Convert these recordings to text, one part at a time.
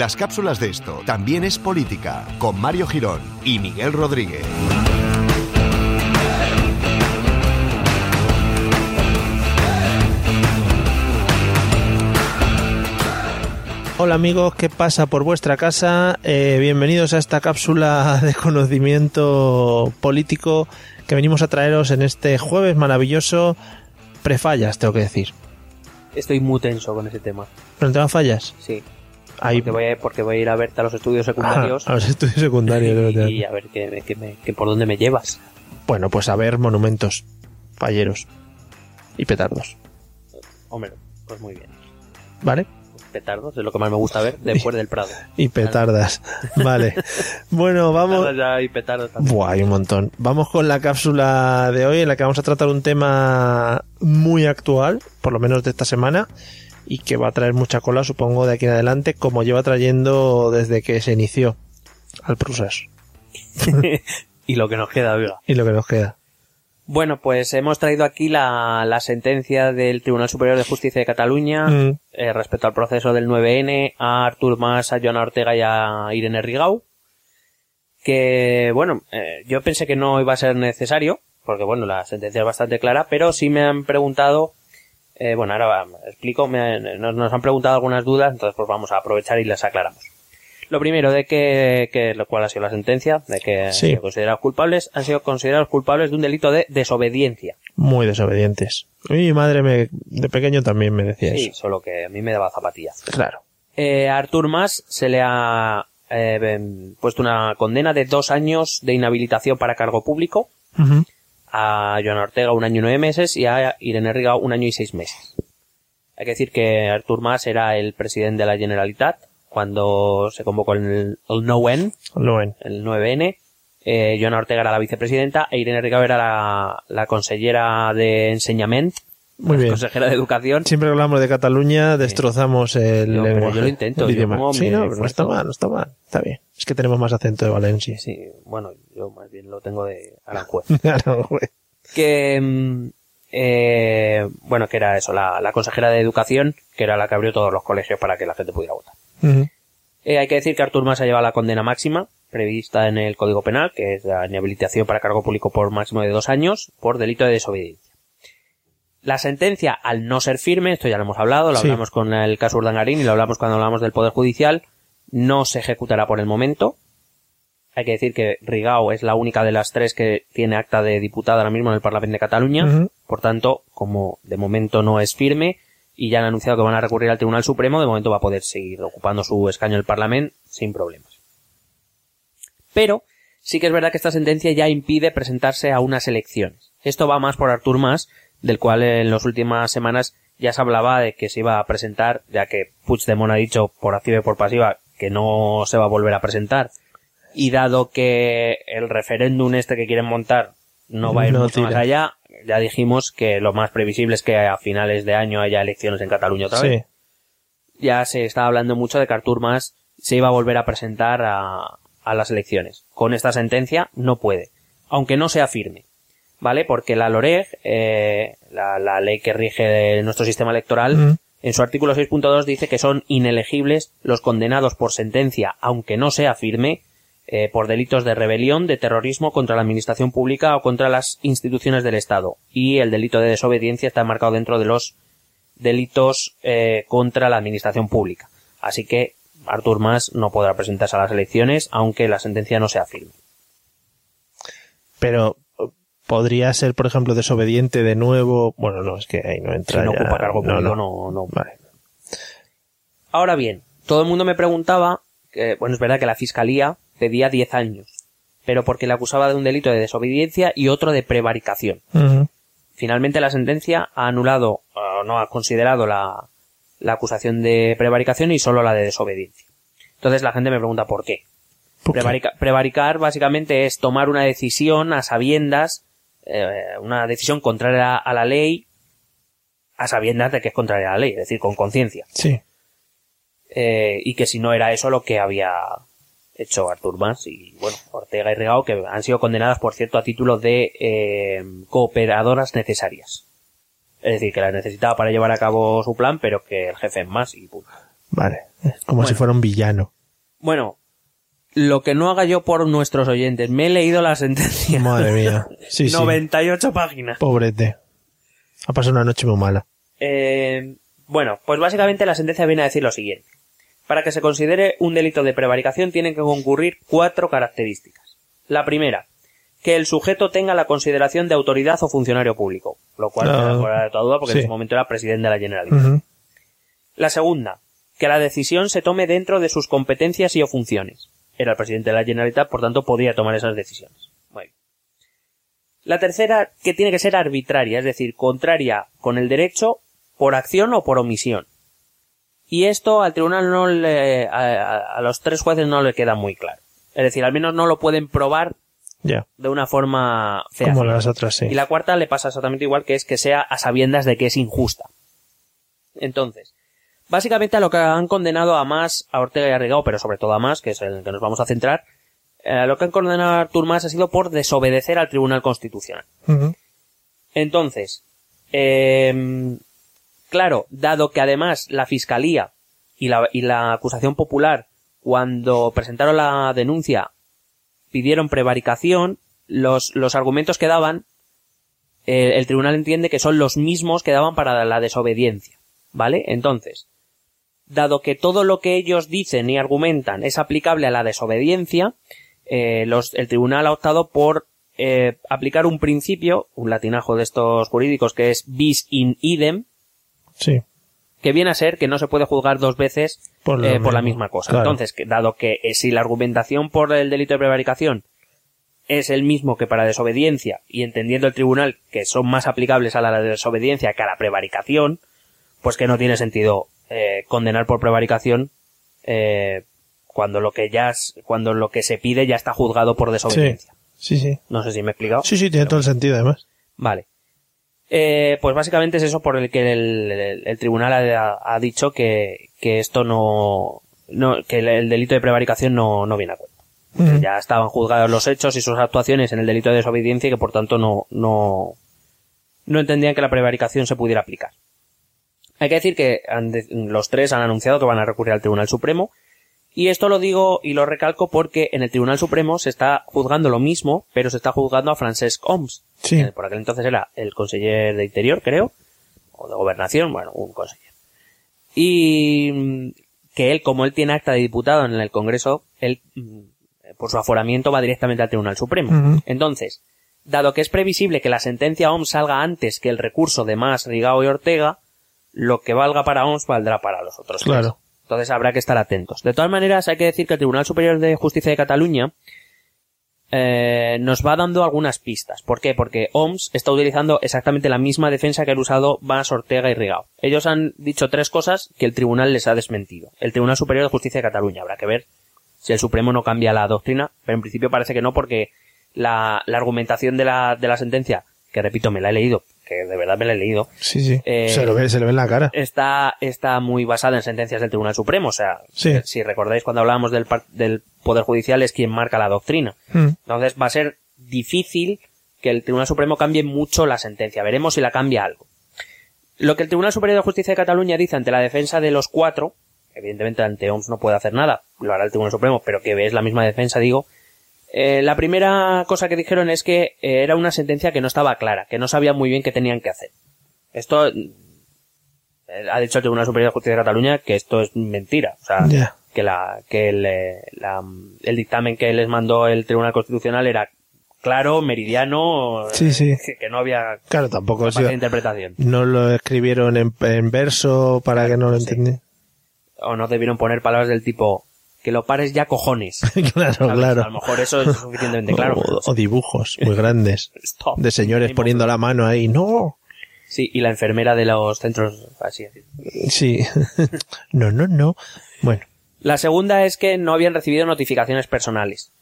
Las cápsulas de esto también es política, con Mario Girón y Miguel Rodríguez. Hola amigos, ¿qué pasa por vuestra casa? Eh, bienvenidos a esta cápsula de conocimiento político que venimos a traeros en este jueves maravilloso. Prefallas, tengo que decir. Estoy muy tenso con ese tema. ¿Pero el tema fallas? Sí. Ahí, Porque voy, a, porque voy a ir a verte a los estudios secundarios. a los estudios secundarios. y, y a ver qué me- qué por dónde me llevas. Bueno, pues a ver monumentos falleros y petardos, Hombre, pues muy bien. ¿vale? Petardos es lo que más me gusta ver después del Prado. Y petardas, vale. Bueno, vamos... Ya y petardos también. Buah, hay un montón. Vamos con la cápsula de hoy en la que vamos a tratar un tema muy actual, por lo menos de esta semana, y que va a traer mucha cola, supongo, de aquí en adelante, como lleva trayendo desde que se inició al Prusas. y lo que nos queda, oiga. Y lo que nos queda. Bueno, pues hemos traído aquí la, la sentencia del Tribunal Superior de Justicia de Cataluña Mm, eh, respecto al proceso del 9N a Artur Mas, a Joana Ortega y a Irene Rigau. Que, bueno, eh, yo pensé que no iba a ser necesario, porque bueno, la sentencia es bastante clara, pero sí me han preguntado, eh, bueno, ahora explico, me- nos, nos han preguntado algunas dudas, entonces pues vamos a aprovechar y las aclaramos. Lo primero, de que, que lo cual ha sido la sentencia, de que han Sí. sido considerados culpables, han sido considerados culpables de un delito de desobediencia. muy desobedientes. Mi madre me, de pequeño también me decía Sí, eso. solo que a mí me daba zapatillas. Claro. Eh, a Artur Mas se le ha eh, puesto una condena de dos años de inhabilitación para cargo público. A Joana Ortega un año y nueve meses y a Irene Rigau un año y seis meses. Hay que decir que Artur Mas era el presidente de la Generalitat cuando se convocó el, el NOEN, ven. el 9N. Eh, Joana Ortega era la vicepresidenta e Irene Rigau era la, la consellera de enseñamiento, Muy bien. consejera de educación. Siempre que hablamos de Cataluña destrozamos el No, lenguaje, yo lo intento, el idioma. Sí, no, no está mal, no está mal. Está bien. Es que tenemos más acento de Valencia. Sí, bueno, yo más bien lo tengo de Aranjuez. Aranjuez. que mm, eh, bueno que era eso la, la consejera de educación que era la que abrió todos los colegios para que la gente pudiera votar. Eh, hay que decir que Artur Mas ha llevado la condena máxima prevista en el Código Penal que es la inhabilitación para cargo público por máximo de dos años por delito de desobediencia la sentencia al no ser firme esto ya lo hemos hablado lo Sí. hablamos con el caso Urdangarín y lo hablamos cuando hablamos del Poder Judicial no se ejecutará por el momento hay que decir que Rigau es la única de las tres que tiene acta de diputada ahora mismo en el Parlamento de Cataluña. Por tanto, como de momento no es firme y ya han anunciado que van a recurrir al Tribunal Supremo, de momento va a poder seguir ocupando su escaño en el Parlamento sin problemas. Pero sí que es verdad que esta sentencia ya impide presentarse a unas elecciones. Esto va más por Artur Mas, del cual en las últimas semanas ya se hablaba de que se iba a presentar, ya que Puigdemont ha dicho por activa y por pasiva que no se va a volver a presentar. Y dado que el referéndum este que quieren montar no va a ir No mucho más allá, ya dijimos que lo más previsible es que a finales de año haya elecciones en Cataluña otra vez Sí. ya se estaba hablando mucho de que Artur Mas se iba a volver a presentar a, a las elecciones. Con esta sentencia no puede, aunque no sea firme, ¿vale? Porque la LOREG, eh, la, la ley que rige nuestro sistema electoral, Mm. en su artículo 6.2 dice que son inelegibles los condenados por sentencia, aunque no sea firme, eh, por delitos de rebelión, de terrorismo contra la administración pública o contra las instituciones del Estado. Y el delito de desobediencia está marcado dentro de los delitos eh, contra la administración pública. Así que Artur Mas no podrá presentarse a las elecciones, aunque la sentencia no sea firme. Pero podría ser, por ejemplo, desobediente de nuevo. Bueno, no, es que ahí no Si entra. no ya. ocupa cargo No, público, no. no. Vale. Ahora bien, todo el mundo me preguntaba, que, bueno, es verdad que la fiscalía pedía 10 años, pero porque le acusaba de un delito de desobediencia y otro de prevaricación. Finalmente la sentencia ha anulado, o no ha considerado la, la acusación de prevaricación y solo la de desobediencia. Entonces la gente me pregunta por qué. ¿Por qué? Prevarica- prevaricar básicamente es tomar una decisión a sabiendas, eh, una decisión contraria a la ley, a sabiendas de que es contraria a la ley, es decir, con conciencia. Sí. Eh, y que si no era eso lo que había hecho Artur Mas y, bueno, Ortega y Rigao, que han sido condenadas, por cierto, a título de eh, cooperadoras necesarias. Es decir, que las necesitaba para llevar a cabo su plan, pero que el jefe es más y punto. Vale. Como si fuera un villano. Bueno, lo que no haga yo por nuestros oyentes, me he leído la sentencia. Madre mía. Sí, sí. 98 páginas. Pobrete. Ha pasado una noche muy mala. Eh, bueno, pues básicamente la sentencia viene a decir lo siguiente. Para que se considere un delito de prevaricación tienen que concurrir cuatro características. La primera, que el sujeto tenga la consideración de autoridad o funcionario público, lo cual Ah, queda fuera de toda duda porque sí. en ese momento era presidente de la Generalitat. La segunda, que la decisión se tome dentro de sus competencias y o funciones. Era el presidente de la Generalitat, por tanto podía tomar esas decisiones. Muy bien. La tercera, que tiene que ser arbitraria, es decir, contraria con el derecho por acción o por omisión. Y esto al tribunal no le, a, los tres jueces no le queda muy claro. Es decir, al menos no lo pueden probar de una forma fea. Como las otras, sí. Y la cuarta le pasa exactamente igual, que es que sea a sabiendas de que es injusta. Entonces, básicamente a lo que han condenado a más, a Ortega y a Rigao, pero sobre todo a más, que es en el que nos vamos a centrar, eh, lo que han condenado a Artur Mas ha sido por desobedecer al Tribunal Constitucional. Entonces, em, claro, dado que además la Fiscalía y la, y la acusación popular, cuando presentaron la denuncia, pidieron prevaricación, los, los argumentos que daban, eh, el tribunal entiende que son los mismos que daban para la desobediencia. ¿Vale? Entonces, dado que todo lo que ellos dicen y argumentan es aplicable a la desobediencia, eh, los- el tribunal ha optado por eh, aplicar un principio, un latinajo de estos jurídicos que es bis in idem, Sí. que viene a ser que no se puede juzgar dos veces Por eh, por la misma cosa. claro. Entonces, que, dado que eh, si la argumentación por el delito de prevaricación es el mismo que para desobediencia y entendiendo el tribunal que son más aplicables a la desobediencia que a la prevaricación, pues que no tiene sentido eh, condenar por prevaricación eh, cuando lo que ya cuando lo que se pide ya está juzgado por desobediencia. Sí, sí. No sé si me he explicado. Sí, sí, tiene todo el sentido, además. Vale. Eh, pues básicamente es eso por el que el, el- el tribunal ha, ha dicho que, que esto no, no que el, el delito de prevaricación no, no viene a cuenta. Ya estaban juzgados los hechos y sus actuaciones en el delito de desobediencia y que por tanto no, no, no entendían que la prevaricación se pudiera aplicar. Hay que decir que los tres han anunciado que van a recurrir al Tribunal Supremo y esto lo digo y lo recalco porque en el Tribunal Supremo se está juzgando lo mismo, pero se está juzgando a Francesc Homs, Sí. que por aquel entonces era el conseller de Interior, creo, o de Gobernación, bueno, un conseller. Y mm, que él, como él tiene acta de diputado en el Congreso, él, mm, por su aforamiento, va directamente al Tribunal Supremo. Entonces, dado que es previsible que la sentencia OMS salga antes que el recurso de Mas, Rigao y Ortega, lo que valga para OMS valdrá para los otros. tres. Claro. Entonces habrá que estar atentos. De todas maneras, hay que decir que el Tribunal Superior de Justicia de Cataluña eh, nos va dando algunas pistas. ¿Por qué? Porque OMS está utilizando exactamente la misma defensa que han usado Mas, Ortega y Rigao. Ellos han dicho tres cosas que el tribunal les ha desmentido. El Tribunal Superior de Justicia de Cataluña. Habrá que ver si el Supremo no cambia la doctrina, pero en principio parece que no porque la, la argumentación de la, de la sentencia, que repito, me la he leído, que de verdad me la he leído, Sí, sí. Eh, se, lo ve, se le ve en la cara. está, está muy basada en sentencias del Tribunal Supremo. O sea, Sí. si recordáis cuando hablábamos del, del Poder Judicial es quien marca la doctrina. Mm. Entonces va a ser difícil que el Tribunal Supremo cambie mucho la sentencia. Veremos si la cambia algo. Lo que el Tribunal Superior de Justicia de Cataluña dice ante la defensa de los cuatro, evidentemente ante OMS no puede hacer nada, lo hará el Tribunal Supremo, pero que es la misma defensa, digo. Eh, la primera cosa que dijeron es que eh, era una sentencia que no estaba clara, que no sabían muy bien qué tenían que hacer. Esto eh, ha dicho el Tribunal Superior de Justicia de Cataluña que esto es mentira. O sea, que la que el, eh, la- el dictamen que les mandó el Tribunal Constitucional era claro, meridiano, Sí, sí. que, no había Claro, tampoco interpretación. no lo escribieron en, en verso para que no lo sí. entendí. O no debieron poner palabras del tipo que lo pares ya cojones. claro, ¿sabes? claro. A lo mejor eso es suficientemente claro. O, o dibujos muy grandes Stop. de señores poniendo la mano ahí. No. Sí, y la enfermera de los centros, así. Sí. no, no, no. Bueno. La segunda es que no habían recibido notificaciones personales.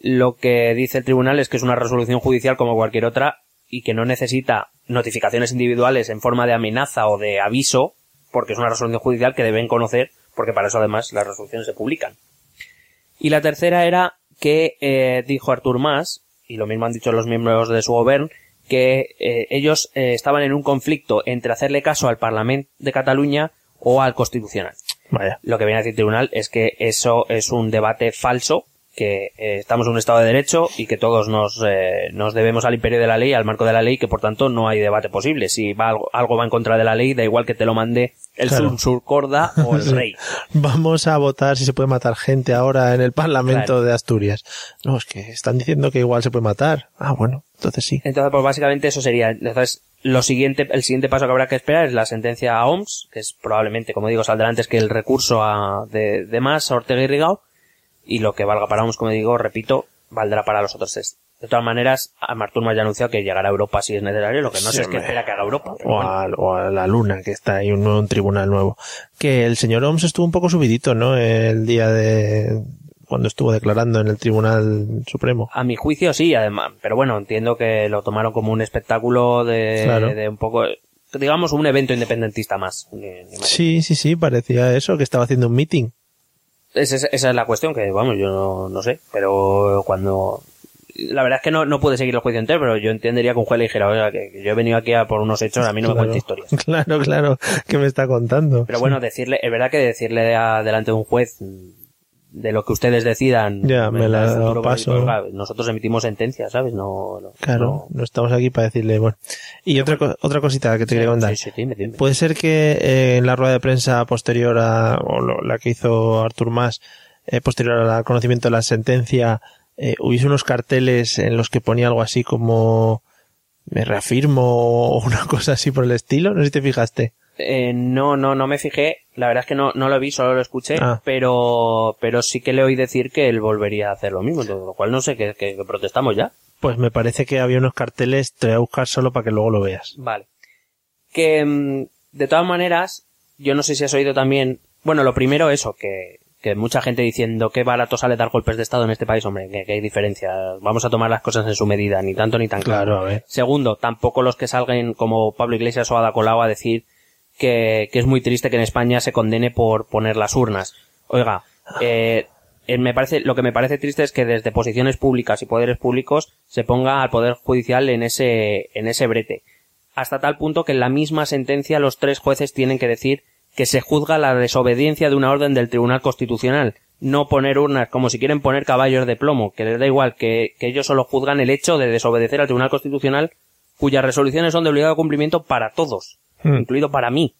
Lo que dice el tribunal es que es una resolución judicial como cualquier otra y que no necesita notificaciones individuales en forma de amenaza o de aviso, porque es una resolución judicial que deben conocer, porque para eso además las resoluciones se publican. Y la tercera era que eh, dijo Artur Mas, y lo mismo han dicho los miembros de su gobierno, que eh, ellos eh, estaban en un conflicto entre hacerle caso al Parlamento de Cataluña o al Constitucional. Vaya. Lo que viene a decir el tribunal es que eso es un debate falso, que eh, estamos en un Estado de Derecho y que todos nos, eh, nos debemos al imperio de la ley, al marco de la ley, que por tanto no hay debate posible. Si va algo, algo va en contra de la ley, da igual que te lo mande el Claro. sur, surcorda o el rey. Vamos a votar si se puede matar gente ahora en el Parlamento Claro. de Asturias. No, es que están diciendo que igual se puede matar. Ah, bueno, entonces sí. Entonces, pues básicamente eso sería. Entonces, lo siguiente, el siguiente paso que habrá que esperar es la sentencia a OMS, que es probablemente, como digo, saldrá antes que el recurso a, de, de más a Ortega y Rigao. Y lo que valga para OMS, como digo, repito, valdrá para los otros. De todas maneras, a Marturma ya ha anunciado que llegará a Europa si es necesario, lo que no Sí, sé es hombre. espera que haga Europa. O a, o a la luna, que está ahí un, nuevo- un tribunal nuevo. Que el señor Oms estuvo un poco subidito, ¿no? El día de cuando estuvo declarando en el Tribunal Supremo. A mi juicio sí, además, pero bueno, entiendo que lo tomaron como un espectáculo de, Claro. de un poco, digamos, un evento independentista más. Sí, sí, sí, parecía eso, que estaba haciendo un meeting. Esa, es- esa es la cuestión que, vamos, yo no, no sé, pero cuando... La verdad es que no, no pude seguir el juicio entero, pero yo entendería que un juez le dijera, oiga, que, que yo he venido aquí a por unos hechos, a mí no me cuente historias. Claro, claro, que me está contando. Pero bueno, decirle, es verdad que decirle a- delante de un juez mm, de lo que ustedes decidan, Ya, me la futuro, paso. pues, nosotros emitimos sentencias, ¿sabes? No, no- Claro, no- no estamos aquí para decirle, bueno. Y otra, otra cosita que te quería contar. Sí, sí, dime, dime. Puede ser que eh, en la rueda de prensa posterior a, o lo- la que hizo Artur Mas, eh, posterior al conocimiento de la sentencia, eh, hubiese unos carteles en los que ponía algo así como me reafirmo o una cosa así por el estilo. No sé si te fijaste. Eh, no, no, no me fijé. La verdad es que no, no lo vi, solo lo escuché. Ah. Pero, pero sí que le oí decir que él volvería a hacer lo mismo. Lo cual no sé, que, que- que protestamos ya. Pues me parece que había unos carteles, te voy a buscar solo para que luego lo veas. Vale. Que, mm, de todas maneras, yo no sé si has oído también, bueno, lo primero eso, que, que mucha gente diciendo qué barato sale dar golpes de estado en este país, hombre, que, que hay diferencia. Vamos a tomar las cosas en su medida, ni tanto ni tan Claro, a ver. Segundo, tampoco los que salgan como Pablo Iglesias o Ada Colau a decir que, que es muy triste que en España se condene por poner las urnas. Oiga, eh, me parece, lo que me parece triste es que desde posiciones públicas y poderes públicos se ponga al Poder Judicial en ese, en ese brete. Hasta tal punto que en la misma sentencia los tres jueces tienen que decir que se juzga la desobediencia de una orden del Tribunal Constitucional. No poner urnas como si quieren poner caballos de plomo, que les da igual, que, que ellos solo juzgan el hecho de desobedecer al Tribunal Constitucional cuyas resoluciones son de obligado cumplimiento para todos, Hmm. incluido para mí,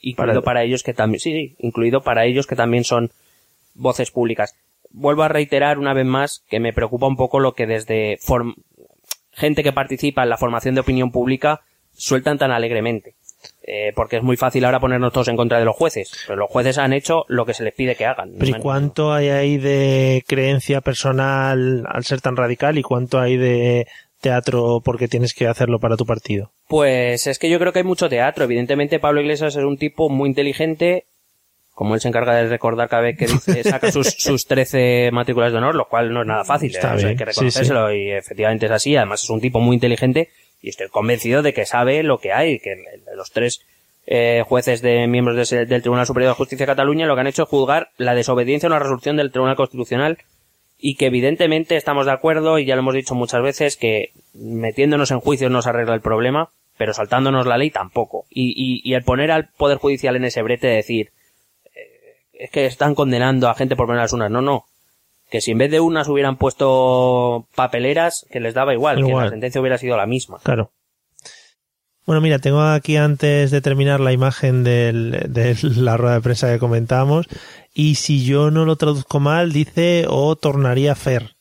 incluido Para- para, ellos que también, sí, sí, incluido para ellos que también son voces públicas. Vuelvo a reiterar una vez más que me preocupa un poco lo que desde gente que participa en la formación de opinión pública sueltan tan alegremente. Eh, porque es muy fácil ahora ponernos todos en contra de los jueces, pero los jueces han hecho lo que se les pide que hagan. Pero ¿y cuánto hay ahí de creencia personal al ser tan radical y cuánto hay de teatro porque tienes que hacerlo para tu partido? Pues es que yo creo que hay mucho teatro. Evidentemente Pablo Iglesias es un tipo muy inteligente, como él se encarga de recordar cada vez que dice, saca sus, sus 13 matrículas de honor, lo cual no es nada fácil, ¿eh? O sea, hay que sí, reconocérselo y efectivamente es así. Además es un tipo muy inteligente y estoy convencido de que sabe lo que hay, que los tres eh, jueces de miembros del Tribunal Superior de Justicia de Cataluña lo que han hecho es juzgar la desobediencia a una resolución del Tribunal Constitucional y que evidentemente estamos de acuerdo y ya lo hemos dicho muchas veces que metiéndonos en juicios no se arregla el problema, pero saltándonos la ley tampoco. Y, y, y el poner al Poder Judicial en ese brete de decir eh, es que están condenando a gente por poner las unas, no, no. Que si en vez de unas hubieran puesto papeleras, que les daba igual, que la sentencia hubiera sido la misma. Claro. Bueno, mira, tengo aquí antes de terminar la imagen del- de la rueda de prensa que comentábamos y si yo no lo traduzco mal dice o tornaría a hacer,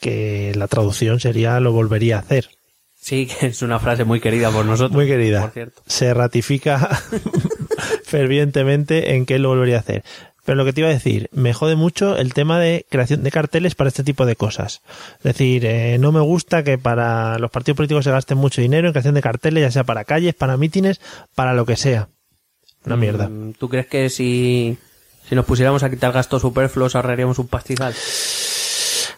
que la traducción sería lo volvería a hacer. Sí, que es una frase muy querida por nosotros. Muy querida. Por cierto. Se ratifica fervientemente en que lo volvería a hacer. Pero lo que te iba a decir, me jode mucho el tema de creación de carteles para este tipo de cosas. Es decir, eh, no me gusta que para los partidos políticos se gasten mucho dinero en creación de carteles, ya sea para calles, para mítines, para lo que sea. Una mierda. Mm, ¿Tú crees que si, si nos pusiéramos a quitar gastos superfluos ahorraríamos un pastizal?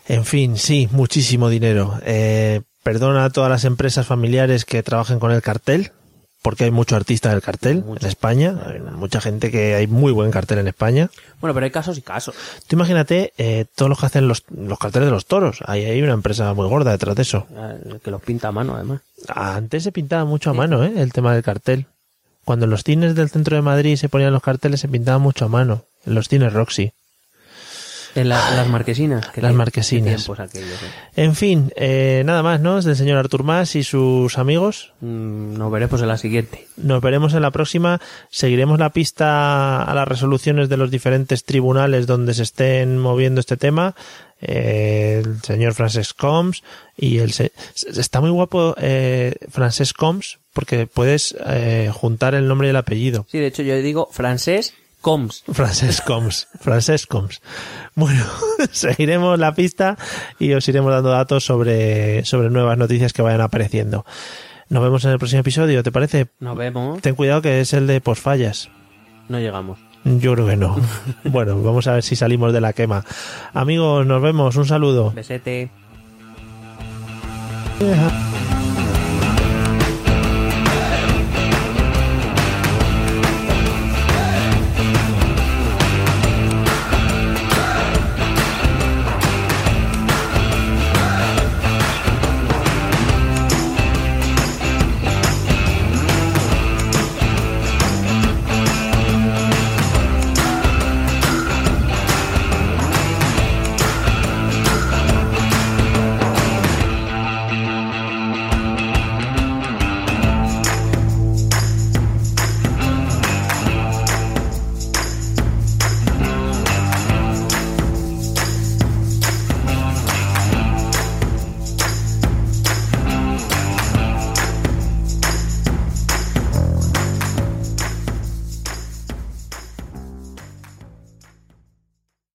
En fin, sí, muchísimo dinero. Eh, perdona a todas las empresas familiares que trabajen con el cartel, porque hay mucho artista del cartel Mucho. en España. Hay mucha gente que hay muy buen cartel en España. Bueno, pero hay casos y casos. Tú imagínate eh, todos los que hacen los, los carteles de los toros. Ahí hay una empresa muy gorda detrás de eso. Eh, Que los pinta a mano, además. Antes se pintaba mucho a mano, ¿eh? El tema del cartel. Cuando en los cines del centro de Madrid se ponían los carteles se pintaba mucho a mano. en los cines Roxy. En, la- en las marquesinas. que Las marquesinas. aquellos, eh. En fin, eh, nada más, ¿no? Es del señor Artur Mas y sus amigos. Mm, nos veremos en la siguiente. Nos veremos en la próxima. Seguiremos la pista a las resoluciones de los diferentes tribunales donde se estén moviendo este tema. Eh, el señor Francesc Combs y el se- está muy guapo eh, Combs porque puedes eh, juntar el nombre y el apellido. Sí, de hecho yo digo francés coms. Francesc Combs, Francesc Combs. Bueno, seguiremos la pista y os iremos dando datos sobre, sobre nuevas noticias que vayan apareciendo. Nos vemos en el próximo episodio, ¿te parece? Nos vemos. Ten cuidado que es el de posfallas. No llegamos. Yo creo que no. bueno, vamos a ver si salimos de la quema. Amigos, nos vemos. Un saludo. Besete. Yeah.